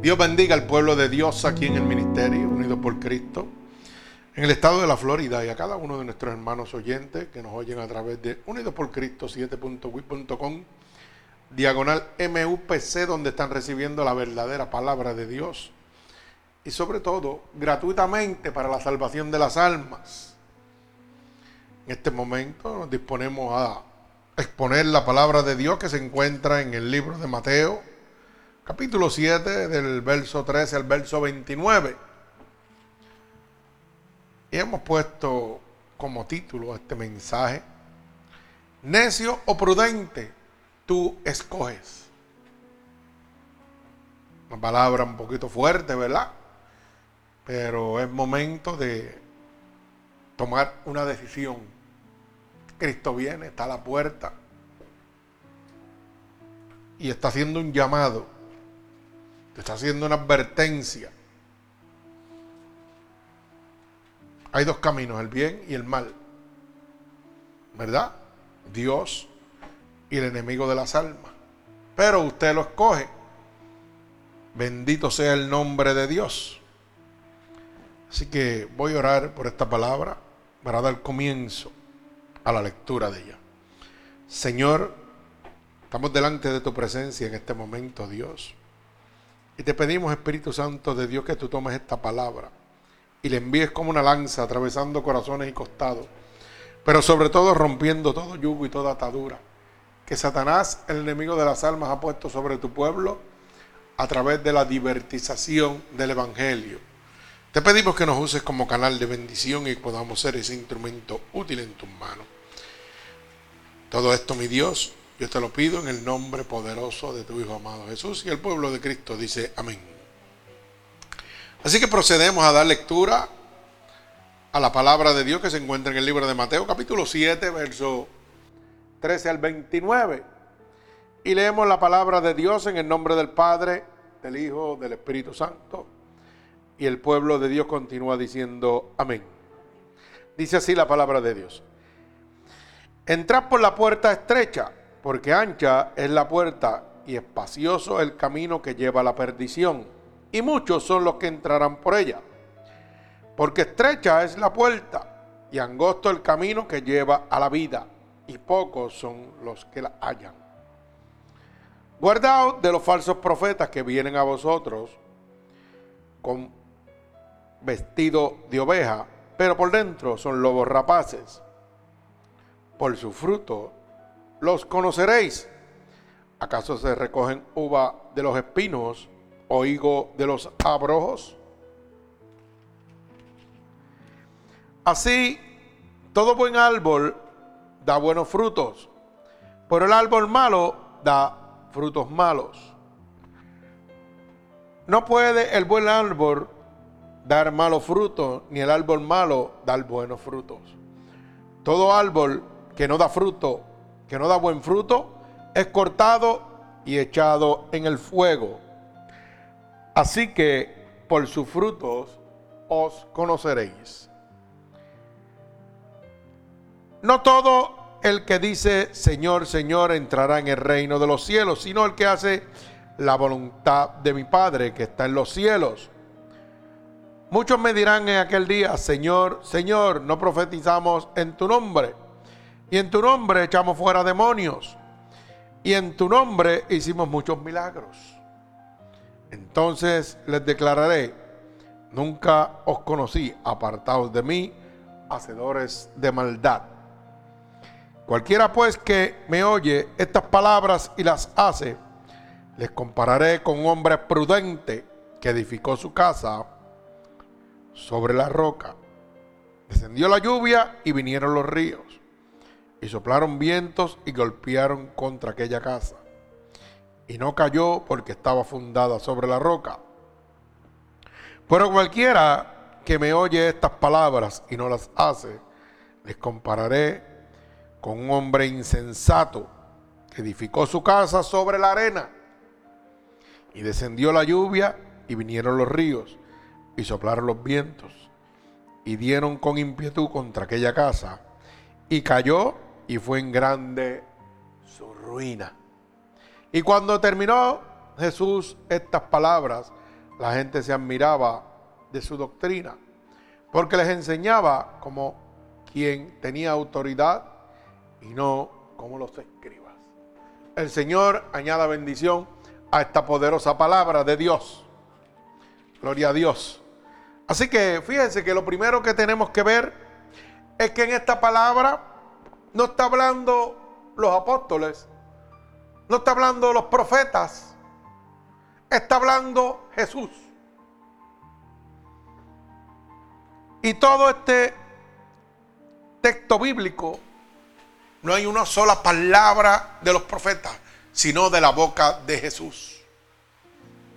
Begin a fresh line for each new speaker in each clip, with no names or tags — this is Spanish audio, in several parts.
Dios bendiga al pueblo de Dios aquí en el ministerio, unido por Cristo, en el estado de la Florida y a cada uno de nuestros hermanos oyentes que nos oyen a través de Unidos por Cristo 7.wit.com, diagonal MUPC, donde están recibiendo la verdadera palabra de Dios y sobre todo gratuitamente para la salvación de las almas. En este momento nos disponemos a exponer la palabra de Dios que se encuentra en el libro de Mateo, capítulo 7, del verso 13 al verso 29. Y hemos puesto como título este mensaje, necio o prudente, tú escoges. Una palabra un poquito fuerte, ¿verdad? Pero es momento de tomar una decisión. Cristo viene, está a la puerta y está haciendo un llamado está haciendo una advertencia. Hay dos caminos, el bien y el mal. ¿Verdad? Dios y el enemigo de las almas. Pero usted lo escoge. Bendito sea el nombre de Dios. Así que voy a orar por esta palabra para dar comienzo a la lectura de ella. Señor, estamos delante de tu presencia en este momento, Dios. Y te pedimos, Espíritu Santo de Dios, que tú tomes esta palabra y le envíes como una lanza atravesando corazones y costados, pero sobre todo rompiendo todo yugo y toda atadura que Satanás, el enemigo de las almas, ha puesto sobre tu pueblo a través de la divertización del Evangelio. Te pedimos que nos uses como canal de bendición y podamos ser ese instrumento útil en tus manos. Todo esto, mi Dios, yo te lo pido en el nombre poderoso de tu Hijo amado Jesús y el pueblo de Cristo dice amén. Así que procedemos a dar lectura a la palabra de Dios que se encuentra en el libro de Mateo capítulo 7, verso 13 al 29. Y leemos la palabra de Dios en el nombre del Padre, del Hijo, del Espíritu Santo. Y el pueblo de Dios continúa diciendo amén. Dice así la palabra de Dios. Entrad por la puerta estrecha porque ancha es la puerta y espacioso el camino que lleva a la perdición, y muchos son los que entrarán por ella. Porque estrecha es la puerta y angosto el camino que lleva a la vida, y pocos son los que la hallan. Guardaos de los falsos profetas que vienen a vosotros con vestido de oveja, pero por dentro son lobos rapaces. Por su fruto los conoceréis. ¿Acaso se recogen uva de los espinos o higo de los abrojos? Así, todo buen árbol da buenos frutos, pero el árbol malo da frutos malos. No puede el buen árbol dar malos frutos, ni el árbol malo dar buenos frutos. Todo árbol que no da fruto que no da buen fruto, es cortado y echado en el fuego. Así que por sus frutos os conoceréis. No todo el que dice Señor, Señor entrará en el reino de los cielos, sino el que hace la voluntad de mi Padre que está en los cielos. Muchos me dirán en aquel día, Señor, Señor, no profetizamos en tu nombre y en tu nombre echamos fuera demonios. Y en tu nombre hicimos muchos milagros. Entonces les declararé, nunca os conocí, apartados de mí, hacedores de maldad. Cualquiera pues que me oye estas palabras y las hace, les compararé con un hombre prudente que edificó su casa sobre la roca. Descendió la lluvia y vinieron los ríos y soplaron vientos y golpearon contra aquella casa. Y no cayó porque estaba fundada sobre la roca. Pero cualquiera que me oye estas palabras y no las hace, les compararé con un hombre insensato que edificó su casa sobre la arena. Y descendió la lluvia y vinieron los ríos y soplaron los vientos y dieron con impiedad contra aquella casa y cayó y fue en grande su ruina. Y cuando terminó Jesús estas palabras, la gente se admiraba de su doctrina, porque les enseñaba como quien tenía autoridad y no como los escribas. El Señor añada bendición a esta poderosa palabra de Dios. Gloria a Dios. Así que fíjense que lo primero que tenemos que ver es que en esta palabra no está hablando los apóstoles, no está hablando los profetas, está hablando Jesús. Y todo este texto bíblico, no hay una sola palabra de los profetas, sino de la boca de Jesús.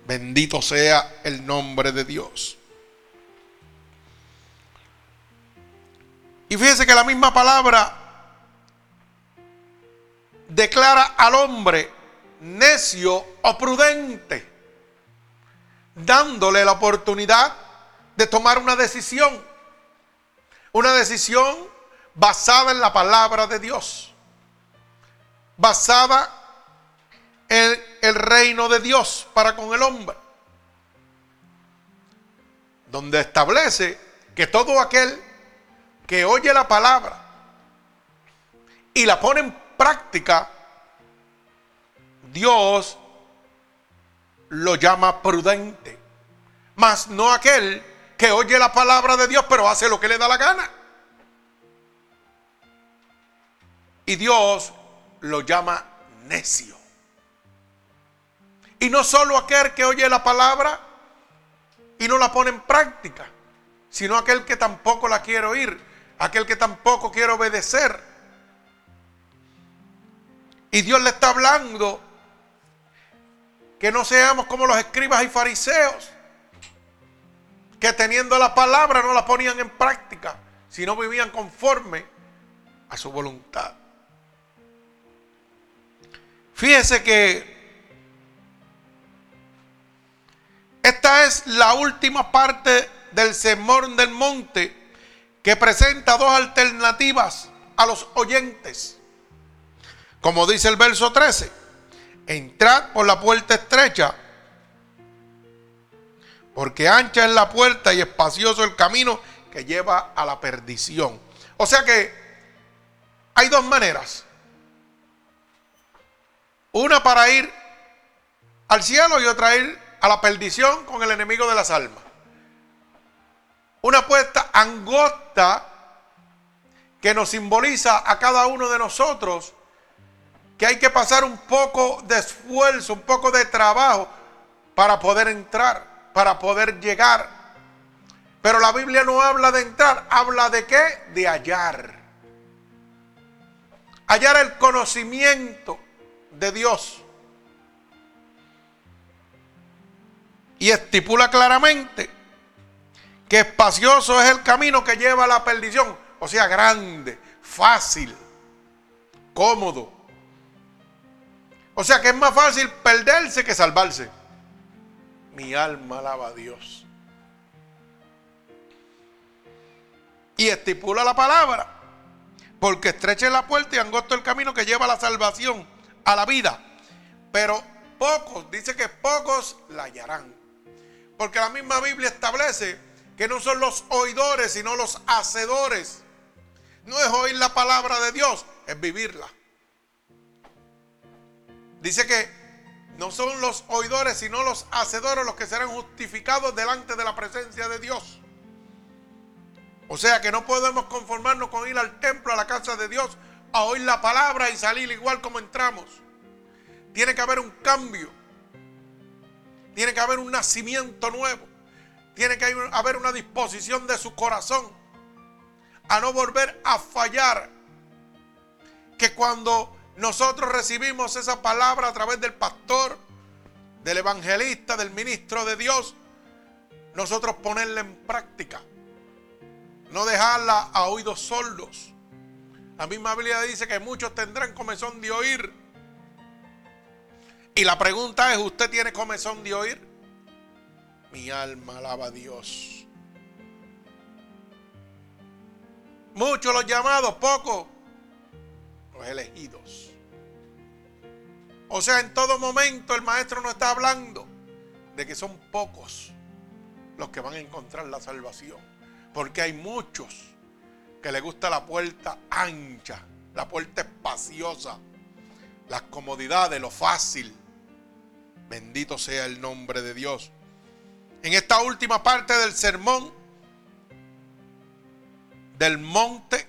Bendito sea el nombre de Dios. Y fíjese que la misma palabra declara al hombre necio o prudente, dándole la oportunidad de tomar una decisión, una decisión basada en la palabra de Dios, basada en el reino de Dios para con el hombre, donde establece que todo aquel que oye la palabra y la pone en práctica, Dios lo llama prudente. Mas no aquel que oye la palabra de Dios pero hace lo que le da la gana. Y Dios lo llama necio. Y no solo aquel que oye la palabra y no la pone en práctica, sino aquel que tampoco la quiere oír, aquel que tampoco quiere obedecer. Y Dios le está hablando que no seamos como los escribas y fariseos, que teniendo la palabra no la ponían en práctica, sino vivían conforme a su voluntad. Fíjese que esta es la última parte del sermón del monte que presenta dos alternativas a los oyentes. Como dice el verso 13, entrad por la puerta estrecha, porque ancha es la puerta y espacioso el camino que lleva a la perdición. O sea que hay dos maneras. Una para ir al cielo y otra ir a la perdición con el enemigo de las almas. Una puerta angosta que nos simboliza a cada uno de nosotros que hay que pasar un poco de esfuerzo, un poco de trabajo para poder entrar, para poder llegar. Pero la Biblia no habla de entrar, habla de qué? De hallar. Hallar el conocimiento de Dios. Y estipula claramente que espacioso es el camino que lleva a la perdición. O sea, grande, fácil, cómodo. O sea que es más fácil perderse que salvarse. Mi alma alaba a Dios. Y estipula la palabra. Porque estrecha la puerta y angosto el camino que lleva a la salvación, a la vida. Pero pocos, dice que pocos la hallarán. Porque la misma Biblia establece que no son los oidores, sino los hacedores. No es oír la palabra de Dios, es vivirla. Dice que no son los oidores, sino los hacedores los que serán justificados delante de la presencia de Dios. O sea que no podemos conformarnos con ir al templo, a la casa de Dios, a oír la palabra y salir igual como entramos. Tiene que haber un cambio. Tiene que haber un nacimiento nuevo. Tiene que haber una disposición de su corazón a no volver a fallar. Que cuando nosotros recibimos esa palabra a través del pastor, del evangelista, del ministro de Dios. Nosotros ponerla en práctica. No dejarla a oídos sordos. La misma Biblia dice que muchos tendrán comezón de oír. Y la pregunta es, ¿usted tiene comezón de oír? Mi alma alaba a Dios. Muchos los llamados, pocos los elegidos. O sea, en todo momento el maestro no está hablando de que son pocos. los que van a encontrar la salvación. Porque hay muchos que les gusta la puerta ancha, la puerta espaciosa, las comodidades, lo fácil. Bendito sea el nombre de Dios. En esta última parte del sermón del monte,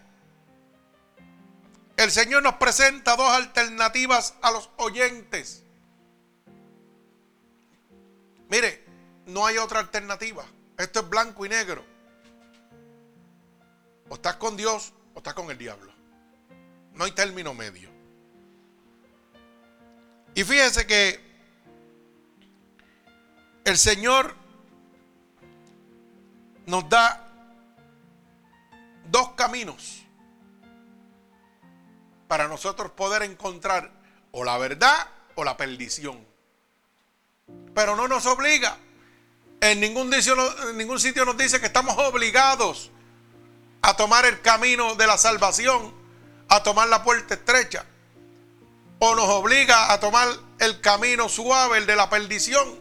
el Señor nos presenta dos alternativas a los oyentes. Mire, no hay otra alternativa. Esto es blanco y negro. O estás con Dios o estás con el diablo. No hay término medio. Y fíjese que el Señor nos da dos caminos para nosotros poder encontrar o la verdad o la perdición. Pero no nos obliga. En ningún, en ningún sitio nos dice que estamos obligados a tomar el camino de la salvación, a tomar la puerta estrecha. O nos obliga a tomar el camino suave, el de la perdición.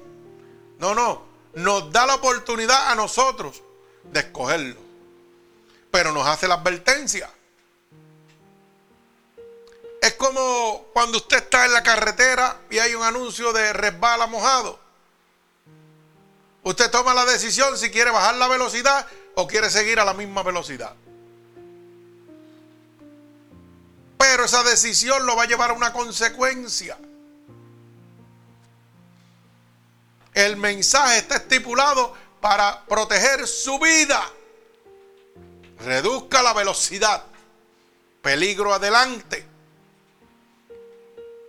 No, no. Nos da la oportunidad a nosotros de escogerlo. Pero nos hace la advertencia. Es como cuando usted está en la carretera y hay un anuncio de resbala mojado. Usted toma la decisión si quiere bajar la velocidad o quiere seguir a la misma velocidad. Pero esa decisión lo va a llevar a una consecuencia. El mensaje está estipulado para proteger su vida. Reduzca la velocidad. Peligro adelante.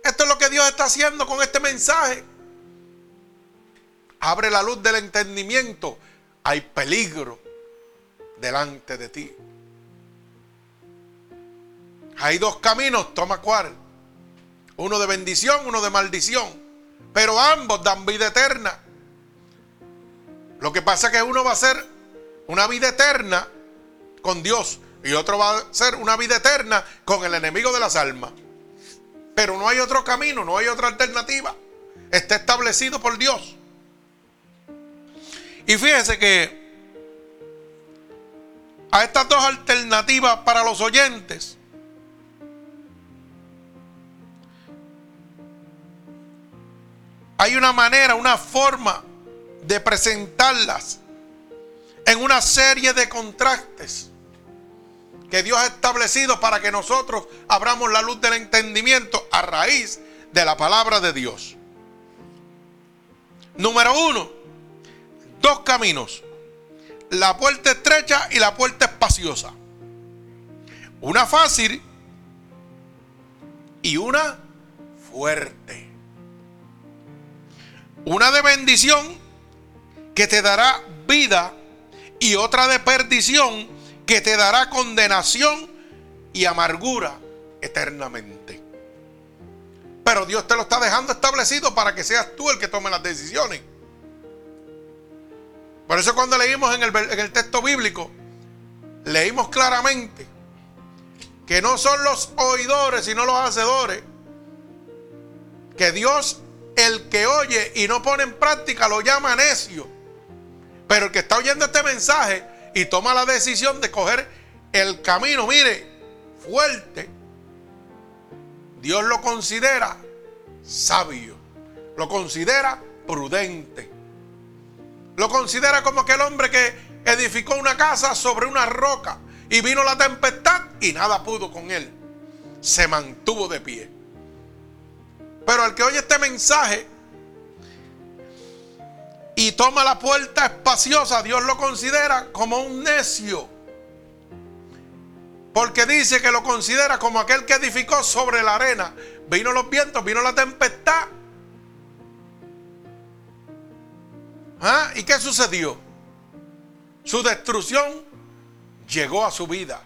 Esto es lo que Dios está haciendo con este mensaje. Abre la luz del entendimiento. Hay peligro delante de ti. Hay dos caminos, toma cuál. Uno de bendición, uno de maldición. Pero ambos dan vida eterna. Lo que pasa es que uno va a ser una vida eterna con Dios y otro va a ser una vida eterna con el enemigo de las almas. Pero no hay otro camino, no hay otra alternativa. Está establecido por Dios. Y fíjese que a estas dos alternativas para los oyentes, hay una manera, una forma de presentarlas en una serie de contrastes que Dios ha establecido para que nosotros abramos la luz del entendimiento a raíz de la palabra de Dios. Número uno, dos caminos. La puerta estrecha y la puerta espaciosa. Una fácil y una fuerte. Una de bendición que te dará vida y otra de perdición que te dará condenación y amargura eternamente. Pero Dios te lo está dejando establecido para que seas tú el que tome las decisiones. Por eso cuando leímos en el, en el texto bíblico, leímos claramente que no son los oidores, sino los hacedores. Que Dios, el que oye y no pone en práctica, lo llama necio. Pero el que está oyendo este mensaje y toma la decisión de coger el camino, mire, fuerte, Dios lo considera sabio, lo considera prudente, lo considera como aquel hombre que edificó una casa sobre una roca y vino la tempestad y nada pudo con él. Se mantuvo de pie. Pero al que oye este mensaje y toma la puerta espaciosa, Dios lo considera como un necio. Porque dice que lo considera como aquel que edificó sobre la arena. Vino los vientos, vino la tempestad. ¿Ah? ¿Y qué sucedió? Su destrucción llegó a su vida.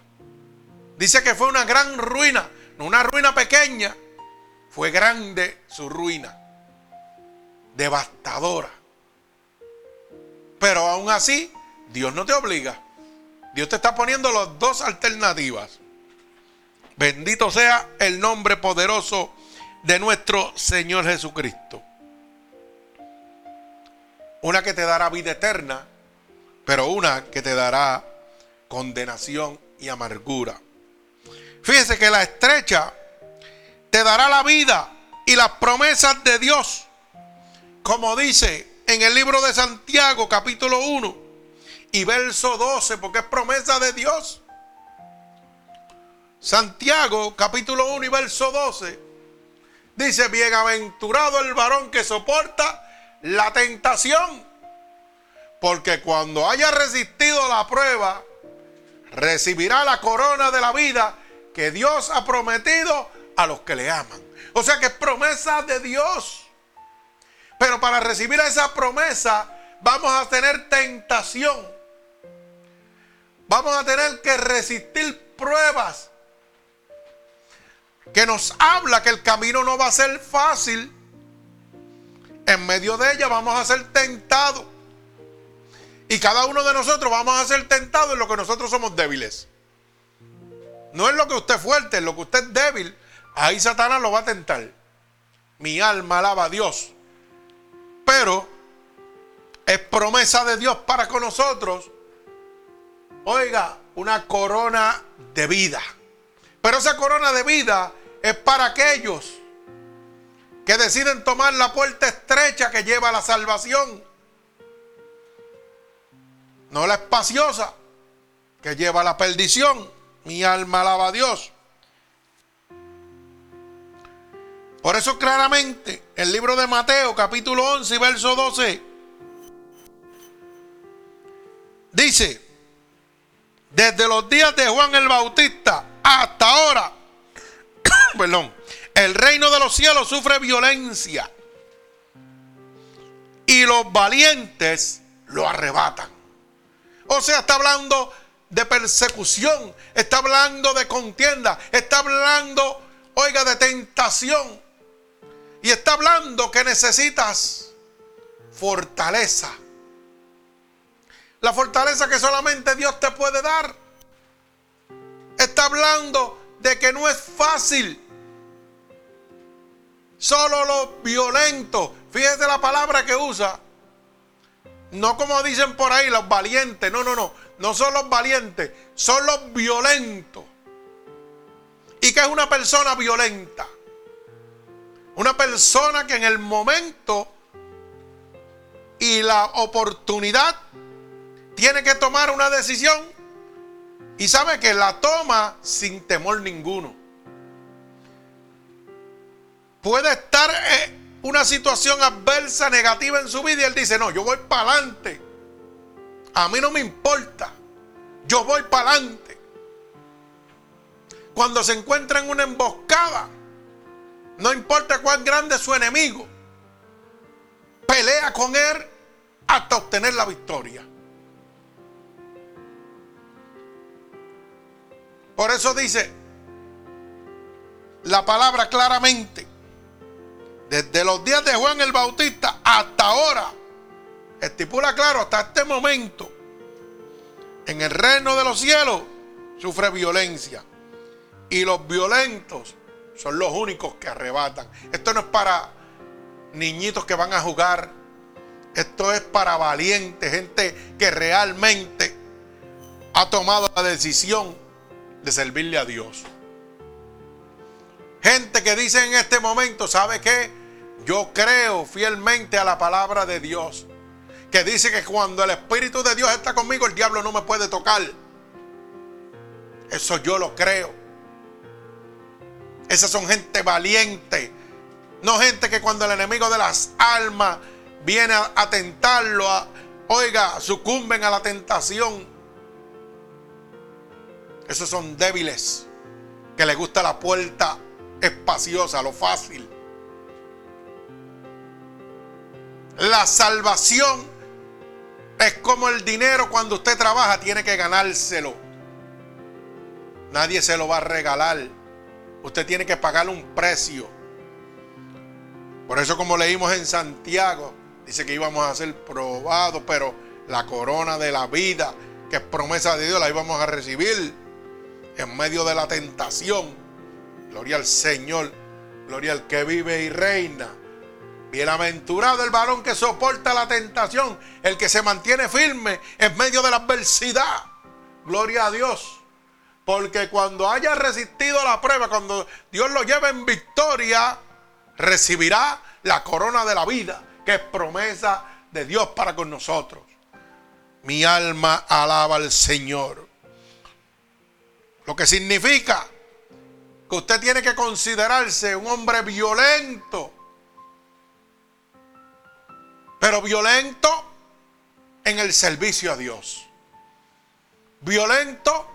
Dice que fue una gran ruina, no una ruina pequeña, fue grande su ruina, devastadora. Pero aún así, Dios no te obliga. Dios te está poniendo las dos alternativas. Bendito sea el nombre poderoso de nuestro Señor Jesucristo. Una que te dará vida eterna pero una que te dará condenación y amargura. Fíjese que la estrecha te dará la vida y las promesas de Dios, como dice en el libro de Santiago capítulo 1 y verso 12, porque es promesa de Dios. Santiago capítulo 1 y verso 12 dice, bienaventurado el varón que soporta la tentación, porque cuando haya resistido la prueba, recibirá la corona de la vida que Dios ha prometido a los que le aman. O sea que es promesa de Dios. Pero para recibir esa promesa vamos a tener tentación. Vamos a tener que resistir pruebas. Que nos habla que el camino no va a ser fácil. En medio de ella vamos a ser tentados. Y cada uno de nosotros vamos a ser tentados en lo que nosotros somos débiles. No es lo que usted es fuerte, es lo que usted es débil. Ahí Satanás lo va a tentar. Mi alma alaba a Dios. Pero es promesa de Dios para con nosotros. Oiga, una corona de vida. Pero esa corona de vida es para aquellos que deciden tomar la puerta estrecha que lleva a la salvación. No la espaciosa que lleva a la perdición. Mi alma alaba a Dios. Por eso claramente el libro de Mateo capítulo 11 y verso 12 dice, desde los días de Juan el Bautista hasta ahora, perdón, el reino de los cielos sufre violencia y los valientes lo arrebatan. O sea, está hablando de persecución, está hablando de contienda, está hablando, oiga, de tentación. Y está hablando que necesitas fortaleza. La fortaleza que solamente Dios te puede dar. Está hablando de que no es fácil. Solo los violentos. Fíjese la palabra que usa. No como dicen por ahí los valientes. No, no, no. No son los valientes. Son los violentos. ¿Y qué es una persona violenta? Una persona que en el momento y la oportunidad tiene que tomar una decisión y sabe que la toma sin temor ninguno. Puede estar una situación adversa, negativa en su vida y él dice, no, yo voy para adelante. A mí no me importa. Yo voy para adelante. Cuando se encuentra en una emboscada, no importa cuán grande es su enemigo. Pelea con él hasta obtener la victoria. Por eso dice la palabra claramente, desde los días de Juan el Bautista hasta ahora, estipula claro, hasta este momento, en el reino de los cielos sufre violencia. Y los violentos son los únicos que arrebatan. Esto no es para niñitos que van a jugar. Esto es para valientes, gente que realmente ha tomado la decisión de servirle a Dios. Gente que dice en este momento, ¿sabe qué? Yo creo fielmente a la palabra de Dios. Que dice que cuando el Espíritu de Dios está conmigo, el diablo no me puede tocar. Eso yo lo creo. Esas son gente valiente. No gente que cuando el enemigo de las almas viene a, tentarlo, oiga, sucumben a la tentación. Esos son débiles. Que les gusta la puerta espaciosa, lo fácil. La salvación es como el dinero cuando usted trabaja, tiene que ganárselo. Nadie se lo va a regalar. Usted tiene que pagar un precio. Por eso como leímos en Santiago, dice que íbamos a ser probados, pero la corona de la vida, que es promesa de Dios, la íbamos a recibir en medio de la tentación. Gloria al Señor, gloria al que vive y reina. Bienaventurado el varón que soporta la tentación, el que se mantiene firme en medio de adversidad. Gloria a Dios. Porque cuando haya resistido la prueba, cuando Dios lo lleve en victoria, recibirá la corona de la vida, que es promesa de Dios para con nosotros. Mi alma alaba al Señor. Lo que significa que usted tiene que considerarse un hombre violento. Pero violento en el servicio a Dios. Violento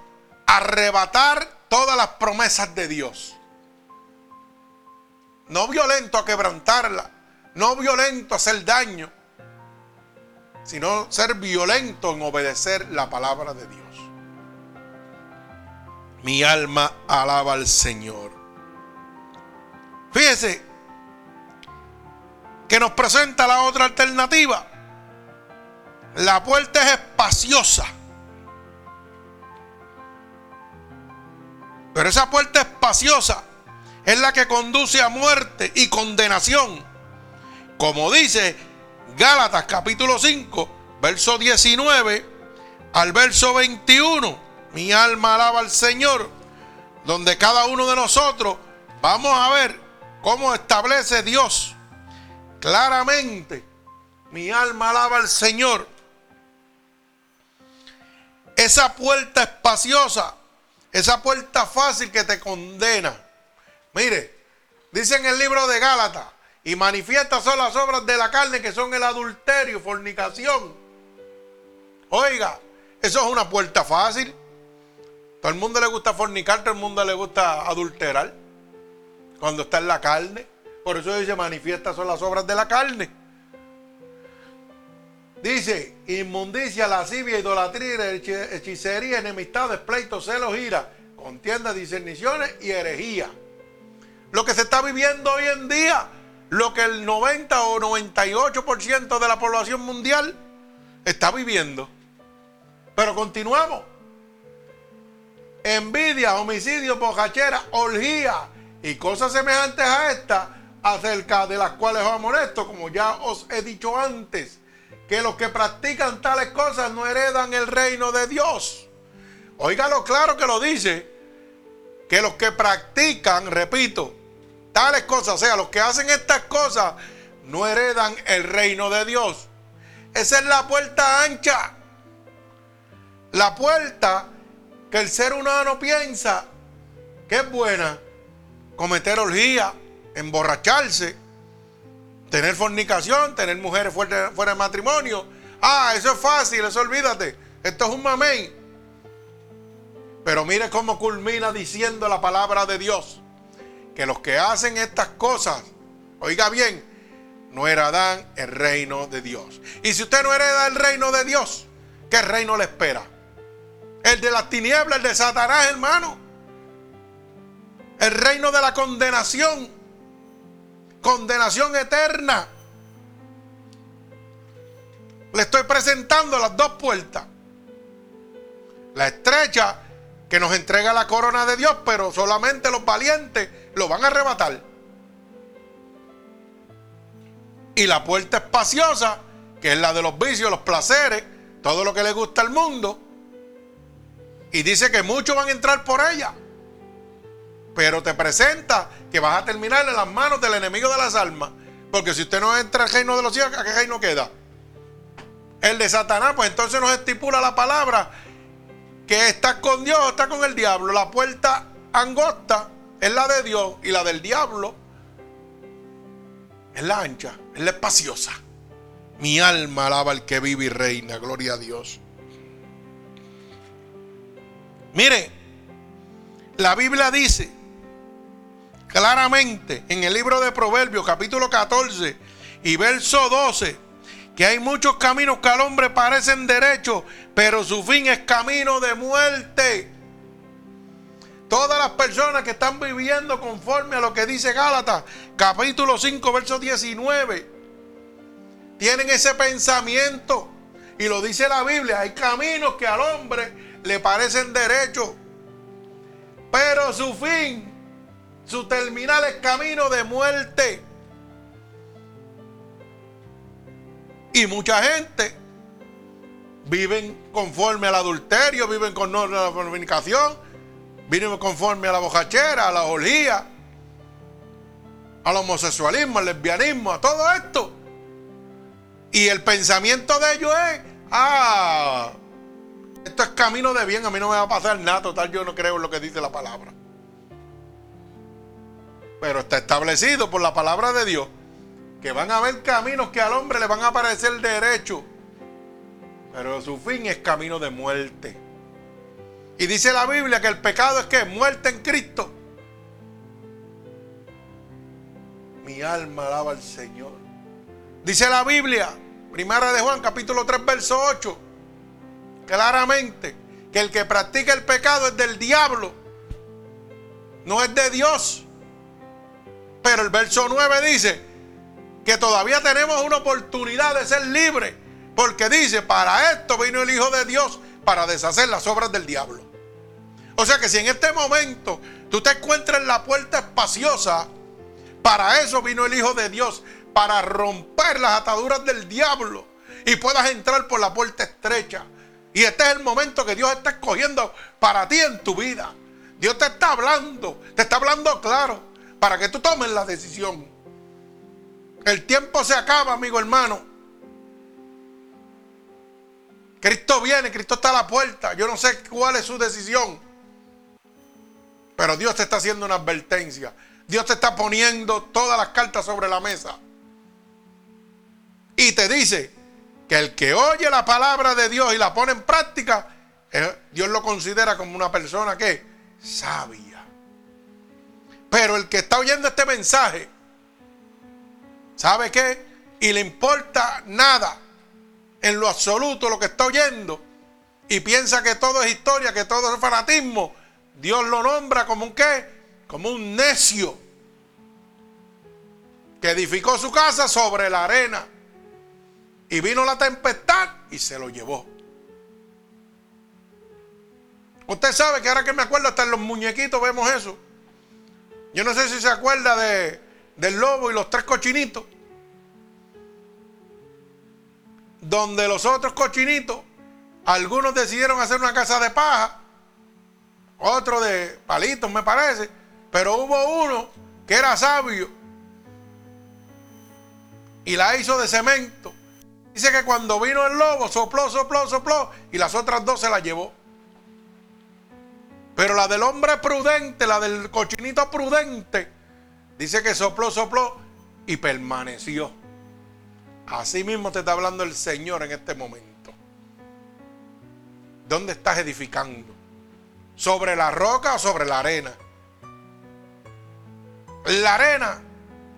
arrebatar todas las promesas de Dios. No violento a quebrantarla. No violento a hacer daño. Sino ser violento en obedecer la palabra de Dios. Mi alma alaba al Señor. Fíjese que nos presenta la otra alternativa. La puerta es espaciosa. Pero esa puerta espaciosa es la que conduce a muerte y condenación. Como dice Gálatas capítulo 5, verso 19 al verso 21. Mi alma alaba al Señor, donde cada uno de nosotros vamos a ver cómo establece Dios claramente. Mi alma alaba al Señor. Esa puerta espaciosa, esa puerta fácil que te condena. Mire, dice en el libro de Gálatas, y manifiestas son las obras de la carne que son el adulterio, fornicación. Oiga, eso es una puerta fácil. Todo el mundo le gusta fornicar, todo el mundo le gusta adulterar. Cuando está en la carne. Por eso dice, manifiestas son las obras de la carne. Dice, inmundicia, lascivia, idolatría, hechicería, enemistades, pleitos, celos, ira, contiendas, discerniciones y herejía. Lo que se está viviendo hoy en día, lo que el 90 o 98% de la población mundial está viviendo. Pero continuamos envidia, homicidio, pojachera, orgía y cosas semejantes a esta, acerca de las cuales os amonesto, como ya os he dicho antes, que los que practican tales cosas no heredan el reino de Dios. Óigalo claro que lo dice, que los que practican, repito, tales cosas, o sea, los que hacen estas cosas, no heredan el reino de Dios. Esa es la puerta ancha. La puerta que el ser humano piensa que es buena cometer orgía, emborracharse, tener fornicación, tener mujeres fuera, fuera de matrimonio. Ah, eso es fácil, eso olvídate. Esto es un mamey. Pero mire cómo culmina diciendo la palabra de Dios. Que los que hacen estas cosas, oiga bien, no heredan el reino de Dios. Y si usted no hereda el reino de Dios, ¿qué reino le espera? El de las tinieblas, el de Satanás, hermano. El reino de la condenación. Condenación eterna. Le estoy presentando las dos puertas. La estrecha que nos entrega la corona de Dios, pero solamente los valientes lo van a arrebatar. Y la puerta espaciosa, que es la de los vicios, los placeres, todo lo que le gusta al mundo, y dice que muchos van a entrar por ella. Pero te presenta que vas a terminar en las manos del enemigo de las almas. Porque si usted no entra al reino de los cielos, ¿a qué reino queda? El de Satanás, pues entonces nos estipula la palabra que está con Dios está con el diablo. La puerta angosta es la de Dios y la del diablo es la ancha, es la espaciosa. Mi alma alaba al que vive y reina, gloria a Dios. Mire, la Biblia dice claramente en el libro de Proverbios capítulo 14 y verso 12 que hay muchos caminos que al hombre parecen derechos, pero su fin es camino de muerte. Todas las personas que están viviendo conforme a lo que dice Gálatas, capítulo 5, verso 19, tienen ese pensamiento. Y lo dice la Biblia, hay caminos que al hombre le parecen derechos, pero su fin, su terminal es camino de muerte. Y mucha gente viven conforme al adulterio, viven con la comunicación, viven conforme a la bojachera, a la olía, al homosexualismo, al lesbianismo, a todo esto. Y el pensamiento de ellos es, ah, esto es camino de bien, a mí no me va a pasar nada, total yo no creo en lo que dice la palabra. Pero está establecido por la palabra de Dios que van a haber caminos que al hombre le van a parecer derecho, pero su fin es camino de muerte. Y dice la Biblia que el pecado es que muerte en Cristo. Mi alma alaba al Señor. Dice la Biblia, primera de Juan, capítulo 3, verso 8, claramente, que el que practica el pecado es del diablo, no es de Dios. Pero el verso 9 dice que todavía tenemos una oportunidad de ser libres, porque dice, para esto vino el Hijo de Dios, para deshacer las obras del diablo. O sea que si en este momento tú te encuentras en la puerta espaciosa, para eso vino el Hijo de Dios, para romper las ataduras del diablo y puedas entrar por la puerta estrecha. Y este es el momento que Dios está escogiendo para ti en tu vida. Dios te está hablando, te está hablando claro, para que tú tomes la decisión. El tiempo se acaba, amigo hermano. Cristo viene, Cristo está a la puerta. Yo no sé cuál es su decisión. Pero Dios te está haciendo una advertencia. Dios te está poniendo todas las cartas sobre la mesa. Y te dice que el que oye la palabra de Dios y la pone en práctica, eh, Dios lo considera como una persona que sabia. Pero el que está oyendo este mensaje, ¿sabe qué? Y le importa nada en lo absoluto lo que está oyendo y piensa que todo es historia, que todo es fanatismo, Dios lo nombra como un qué? como un necio que edificó su casa sobre la arena. Y vino la tempestad y se lo llevó. Usted sabe que ahora que me acuerdo, hasta en los muñequitos vemos eso. Yo no sé si se acuerda de, del lobo y los tres cochinitos. Donde los otros cochinitos, algunos decidieron hacer una casa de paja, otro de palitos me parece, pero hubo uno que era sabio y la hizo de cemento. Dice que cuando vino el lobo sopló, sopló, sopló y las otras dos se la llevó. Pero la del hombre prudente, la del cochinito prudente, dice que sopló, sopló y permaneció. Así mismo te está hablando el Señor en este momento. ¿Dónde estás edificando? ¿Sobre la roca o sobre la arena? La arena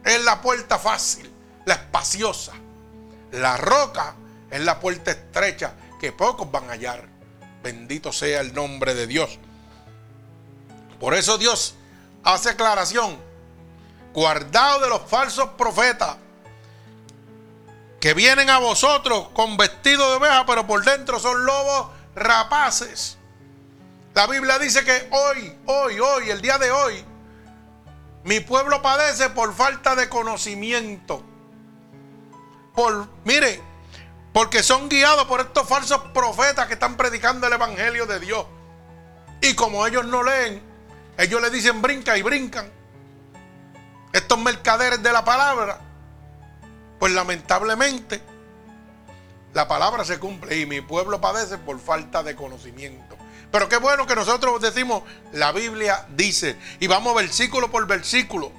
es la puerta fácil, la espaciosa. La roca es la puerta estrecha que pocos van a hallar. Bendito sea el nombre de Dios. Por eso Dios hace aclaración. Guardado de los falsos profetas que vienen a vosotros con vestido de oveja, pero por dentro son lobos rapaces. La Biblia dice que hoy, hoy, hoy, el día de hoy, mi pueblo padece por falta de conocimiento. Por, mire, porque son guiados por estos falsos profetas que están predicando el evangelio de Dios. Y como ellos no leen, ellos le dicen brinca y brincan. Estos mercaderes de la palabra. Pues lamentablemente la palabra se cumple y mi pueblo padece por falta de conocimiento. Pero qué bueno que nosotros decimos, la Biblia dice, y vamos versículo por versículo,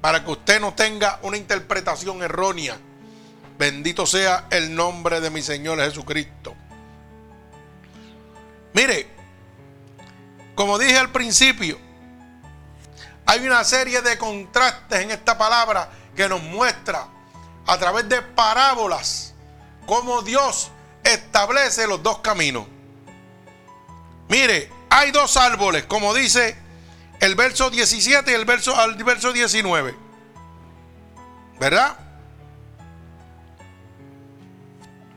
para que usted no tenga una interpretación errónea. Bendito sea el nombre de mi Señor Jesucristo. Mire, como dije al principio, hay una serie de contrastes en esta palabra que nos muestra a través de parábolas cómo Dios establece los dos caminos. Mire, hay dos árboles, como dice el verso 17 y el verso, al verso 19. ¿Verdad?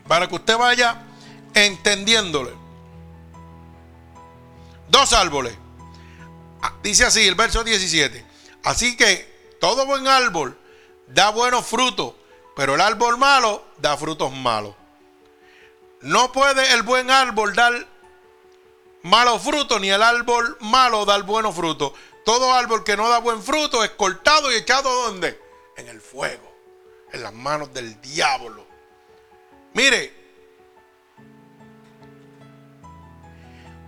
Para que usted vaya entendiéndole. Dos árboles. Ah, dice así el verso 17. Así que todo buen árbol da buenos frutos, pero el árbol malo da frutos malos. no puede el buen árbol dar malos frutos, ni el árbol malo dar buenos frutos. Todo árbol que no da buen fruto es cortado y echado ¿dónde? En el fuego, en las manos del diablo. Mire,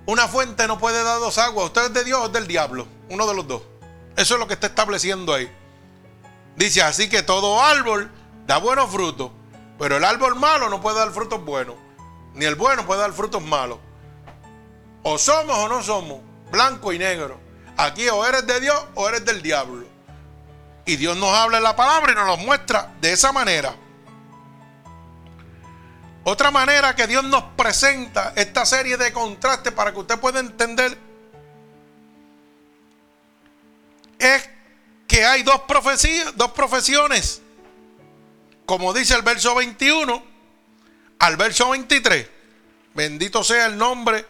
una fuente no puede dar dos aguas. Usted es de Dios o es del diablo, uno de los dos. Eso es lo que está estableciendo ahí. Dice así que todo árbol da buenos frutos, pero el árbol malo no puede dar frutos buenos, ni el bueno puede dar frutos malos. O somos o no somos, blanco y negro. Aquí o eres de Dios o eres del diablo. Y Dios nos habla en la palabra y nos lo muestra de esa manera. Otra manera que Dios nos presenta esta serie de contrastes para que usted pueda entender es que hay dos profecías, dos profesiones. Como dice el verso 21 al verso 23. Bendito sea el nombre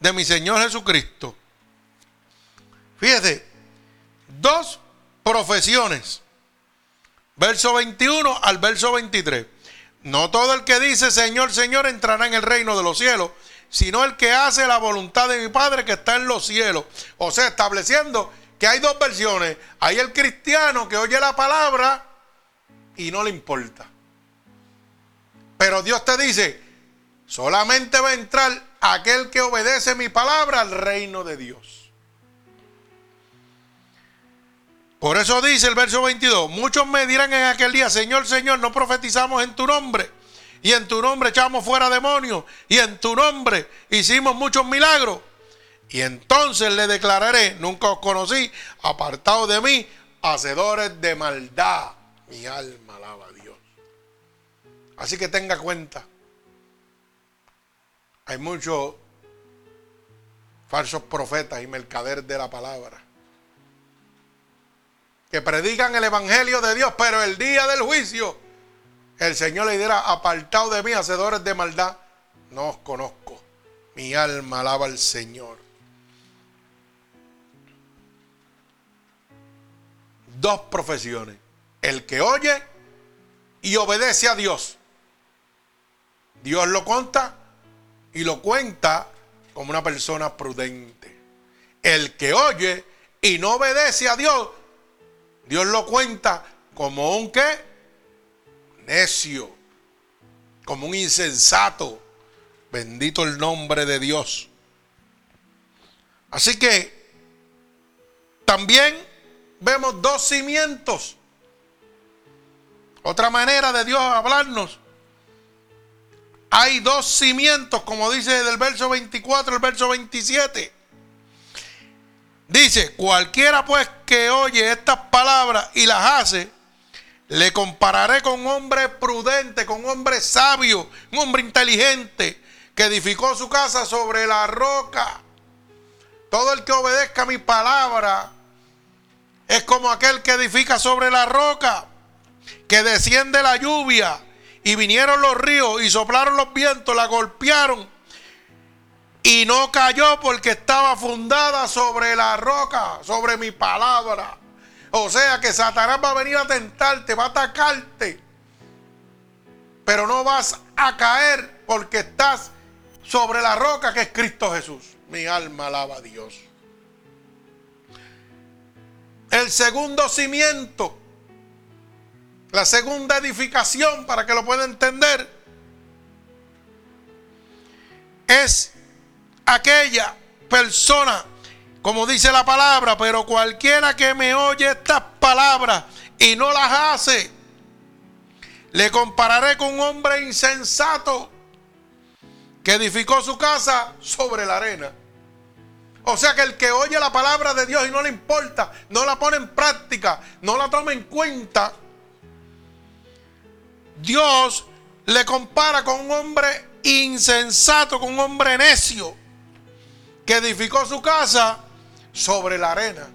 de mi Señor Jesucristo. Fíjese, dos profesiones. Verso 21 al verso 23. No todo el que dice Señor, Señor entrará en el reino de los cielos, sino el que hace la voluntad de mi Padre que está en los cielos. O sea, estableciendo que hay dos versiones. Hay el cristiano que oye la palabra y no le importa. Pero Dios te dice, solamente va a entrar aquel que obedece mi palabra al reino de Dios. Por eso dice el verso 22, muchos me dirán en aquel día, Señor, Señor, no profetizamos en tu nombre, y en tu nombre echamos fuera demonios, y en tu nombre hicimos muchos milagros. Y entonces le declararé, nunca os conocí, apartados de mí, hacedores de maldad. Mi alma alaba a Dios. Así que tenga cuenta. Hay muchos falsos profetas y mercaderes de la palabra que predican el evangelio de Dios, pero el día del juicio el Señor le dirá, apartado de mí, hacedores de maldad, no os conozco. Mi alma alaba al Señor. Dos profesiones. El que oye y obedece a Dios. Dios lo cuenta y lo cuenta como una persona prudente. El que oye y no obedece a Dios, Dios lo cuenta como un qué? Necio, como un insensato. Bendito el nombre de Dios. Así que también vemos dos cimientos. Otra manera de Dios hablarnos hay dos cimientos, como dice del verso 24 al verso 27. Dice, cualquiera pues que oye estas palabras y las hace, le compararé con hombre prudente, con hombre sabio, un hombre inteligente, que edificó su casa sobre la roca. Todo el que obedezca mi palabra es como aquel que edifica sobre la roca, que desciende la lluvia y vinieron los ríos y soplaron los vientos, la golpearon y no cayó porque estaba fundada sobre la roca, sobre mi palabra. O sea que Satanás va a venir a tentarte, va a atacarte. Pero no vas a caer porque estás sobre la roca que es Cristo Jesús. Mi alma alaba a Dios. El segundo cimiento la segunda edificación, para que lo pueda entender, es aquella persona, como dice la palabra, pero cualquiera que me oye estas palabras y no las hace, le compararé con un hombre insensato que edificó su casa sobre la arena. O sea que el que oye la palabra de Dios y no le importa, no la pone en práctica, no la toma en cuenta, Dios le compara con un hombre insensato, con un hombre necio, que edificó su casa sobre la arena.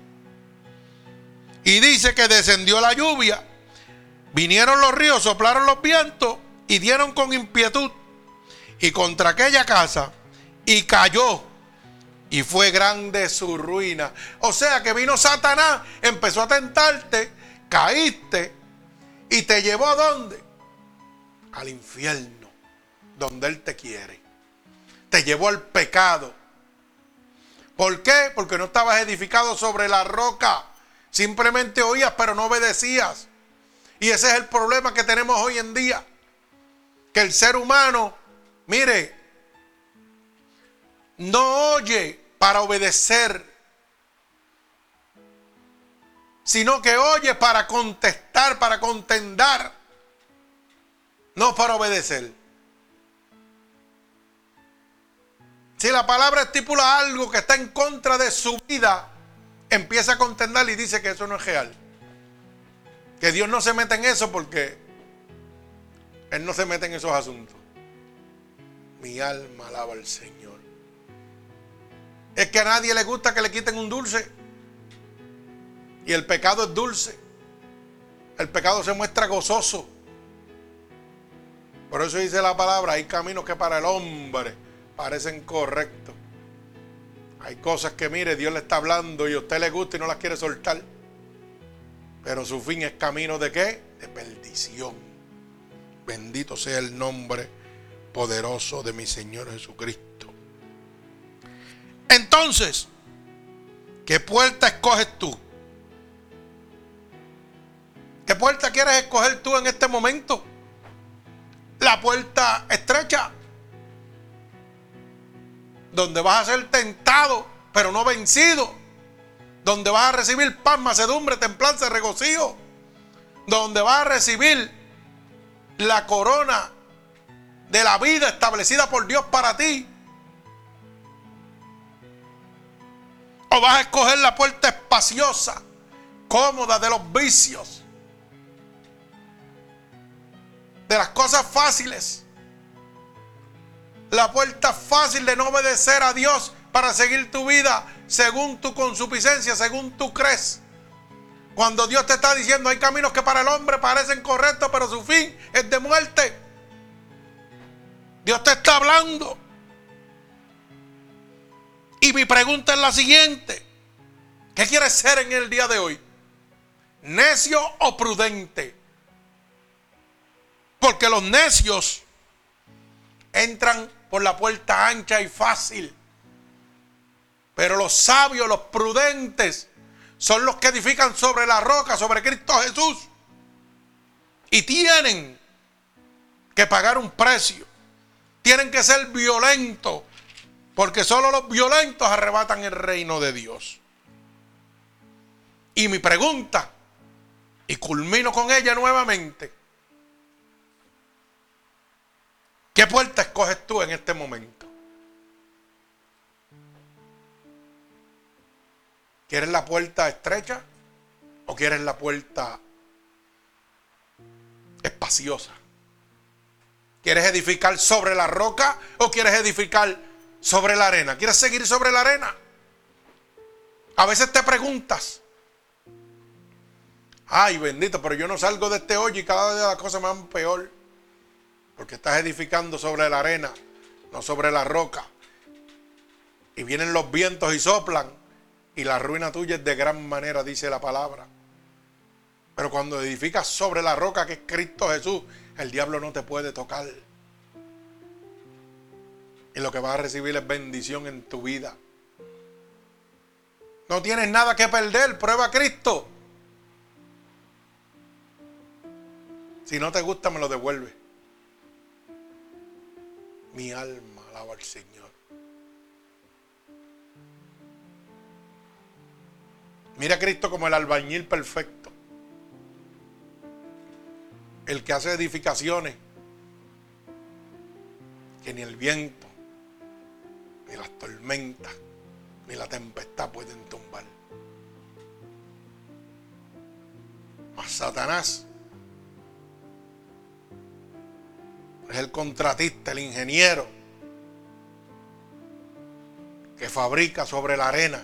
Y dice que descendió la lluvia, vinieron los ríos, soplaron los vientos y dieron con impietud y contra aquella casa y cayó. Y fue grande su ruina. O sea que vino Satanás, empezó a tentarte, caíste y te llevó a dónde? al infierno. donde Él te quiere. Te llevó al pecado. ¿Por qué? Porque no estabas edificado sobre la roca. Simplemente oías, pero no obedecías. Y ese es el problema que tenemos hoy en día. Que el ser humano, mire, no oye para obedecer, sino que oye para contestar, para contendar, no para obedecer. Si la palabra estipula algo que está en contra de su vida, empieza a contender y dice que eso no es real. Que Dios no se mete en eso porque Él no se mete en esos asuntos. Mi alma alaba al Señor. Es que a nadie le gusta que le quiten un dulce. Y el pecado es dulce. El pecado se muestra gozoso. Por eso dice la palabra, hay caminos que para el hombre parecen correctos. Hay cosas que, mire, Dios le está hablando y a usted le gusta y no las quiere soltar. Pero su fin es camino de qué? De perdición. Bendito sea el nombre poderoso de mi Señor Jesucristo. Entonces, ¿qué puerta escoges tú? ¿Qué puerta quieres escoger tú en este momento? La puerta estrecha, donde vas a ser tentado, pero no vencido, donde vas a recibir paz, macedumbre, templanza, regocijo, donde vas a recibir la corona de la vida establecida por Dios para ti. O vas a escoger la puerta espaciosa, cómoda de los vicios, de las cosas fáciles. La puerta fácil de no obedecer a Dios para seguir tu vida según tu consuficiencia, según tú crees. Cuando Dios te está diciendo hay caminos que para el hombre parecen correctos, pero su fin es de muerte. Dios te está hablando. Y mi pregunta es la siguiente. ¿Qué quieres ser en el día de hoy? ¿Necio o prudente? Porque los necios entran por la puerta ancha y fácil. Pero los sabios, los prudentes, son los que edifican sobre la roca, sobre Cristo Jesús. Y tienen que pagar un precio. Tienen que ser violentos. Porque solo los violentos arrebatan el reino de Dios. Y mi pregunta, y culmino con ella nuevamente. ¿Qué puerta escoges tú en este momento? ¿Quieres la puerta estrecha o quieres la puerta espaciosa? ¿Quieres edificar sobre la roca o quieres edificar sobre la arena? ¿Quieres seguir sobre la arena? A veces te preguntas, ay bendito, pero yo no salgo de este hoyo y cada día las cosas me van peor. Porque estás edificando sobre la arena, no sobre la roca. Y vienen los vientos y soplan. Y la ruina tuya es de gran manera, dice la palabra. Pero cuando edificas sobre la roca que es Cristo Jesús, el diablo no te puede tocar. Y lo que vas a recibir es bendición en tu vida. No tienes nada que perder, prueba a Cristo. Si no te gusta, me lo devuelve. Mi alma alaba al Señor. Mira a Cristo como el albañil perfecto. El que hace edificaciones que ni el viento, ni las tormentas, ni la tempestad pueden tumbar. Mas Satanás es el contratista, el ingeniero que fabrica sobre la arena,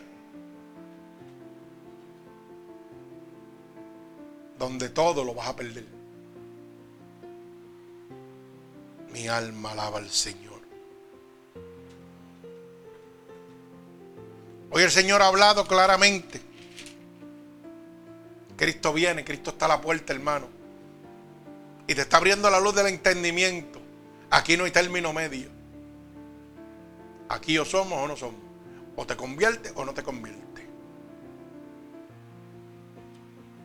donde todo lo vas a perder. Mi alma alaba al Señor. Hoy el Señor ha hablado claramente. Cristo viene, Cristo está a la puerta, hermano. Y te está abriendo la luz del entendimiento Aquí no hay término medio. Aquí o somos o no somos. O te convierte o no te convierte.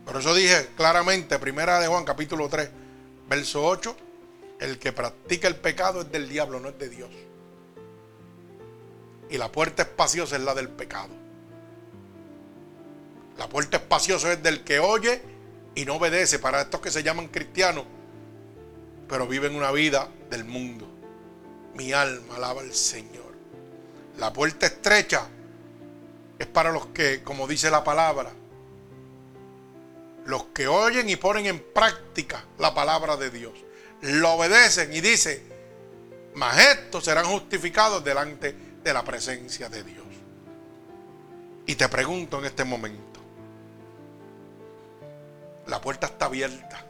Por eso dije claramente, primera de Juan capítulo 3, verso 8, el que practica el pecado es del diablo, no es de Dios. Y la puerta espaciosa es la del pecado. La puerta espaciosa es del que oye y no obedece. Para estos que se llaman cristianos, pero viven una vida del mundo. Mi alma alaba al Señor. La puerta estrecha es para los que, como dice la palabra, los que oyen y ponen en práctica la palabra de Dios, lo obedecen y dice, mas estos serán justificados delante de la presencia de Dios. Y te pregunto en este momento, la puerta está abierta.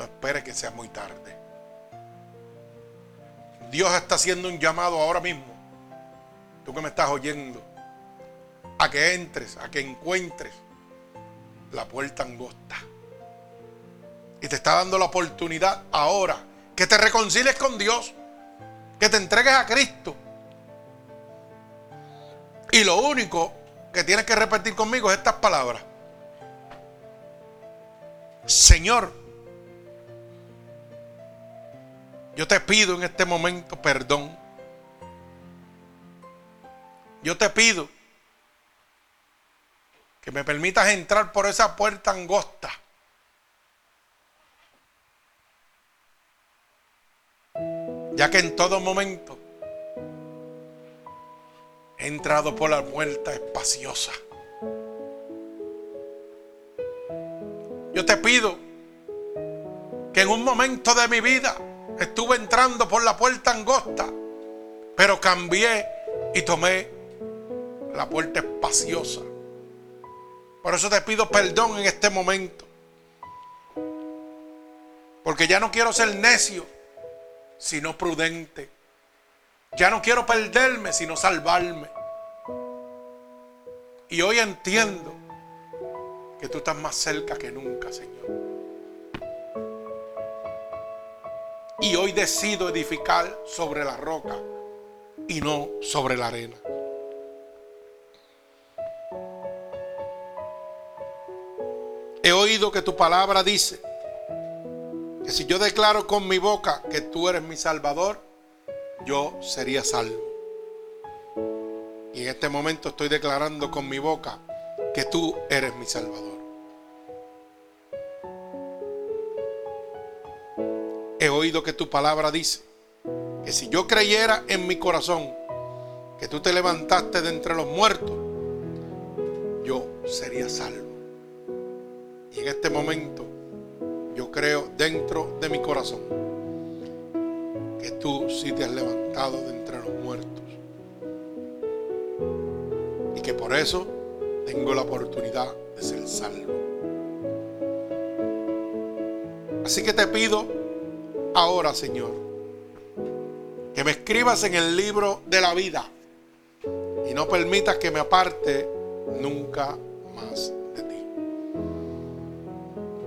No esperes que sea muy tarde. Dios está haciendo un llamado ahora mismo. Tú que me estás oyendo. A que entres, a que encuentres la puerta angosta. Y te está dando la oportunidad ahora que te reconcilies con Dios. Que te entregues a Cristo. Y lo único que tienes que repetir conmigo es estas palabras. Señor, yo te pido en este momento perdón. Yo te pido que me permitas entrar por esa puerta angosta. Ya que en todo momento he entrado por la puerta espaciosa. Yo te pido que en un momento de mi vida estuve entrando por la puerta angosta, pero cambié y tomé la puerta espaciosa. Por eso te pido perdón en este momento. Porque ya no quiero ser necio, sino prudente. Ya no quiero perderme, sino salvarme. Y hoy entiendo que tú estás más cerca que nunca, Señor. Y hoy decido edificar sobre la roca y no sobre la arena. He oído que tu palabra dice que si yo declaro con mi boca que tú eres mi salvador, yo sería salvo. Y en este momento estoy declarando con mi boca que tú eres mi Salvador. He oído que tu palabra dice que si yo creyera en mi corazón que tú te levantaste de entre los muertos, yo sería salvo. Y en este momento yo creo dentro de mi corazón que tú sí te has levantado de entre los muertos. Y que por eso tengo la oportunidad de ser salvo. Así que te pido ahora, Señor, que me escribas en el libro de la vida y no permitas que me aparte nunca más de ti.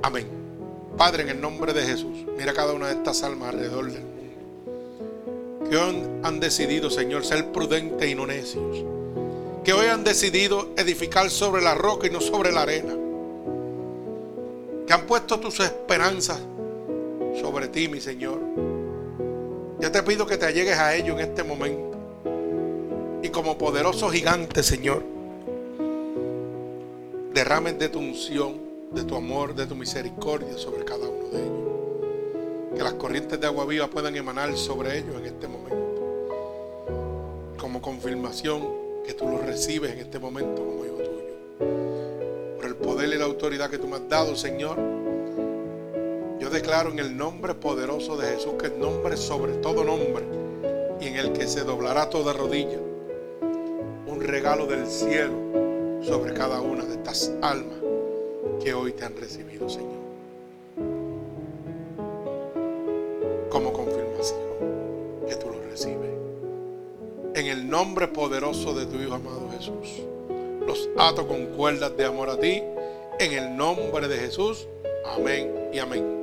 Amén. Padre, en el nombre de Jesús, mira cada una de estas almas alrededor del mundo que han decidido, Señor, ser prudentes y no necios que hoy han decidido edificar sobre la roca y no sobre la arena. Que han puesto tus esperanzas sobre ti, mi Señor. Yo te pido que te allegues a ellos en este momento. Y como poderoso gigante, Señor, derrames de tu unción, de tu amor, de tu misericordia sobre cada uno de ellos. Que las corrientes de agua viva puedan emanar sobre ellos en este momento. Como confirmación que tú lo recibes en este momento como hijo tuyo. Por el poder y la autoridad que tú me has dado, Señor, yo declaro en el nombre poderoso de Jesús, que es nombre sobre todo nombre, y en el que se doblará toda rodilla, un regalo del cielo sobre cada una de estas almas que hoy te han recibido, Señor. Como confirmación que tú lo recibes en el nombre poderoso de tu Hijo amado Jesús. Los ato con cuerdas de amor a ti, en el nombre de Jesús. Amén y amén.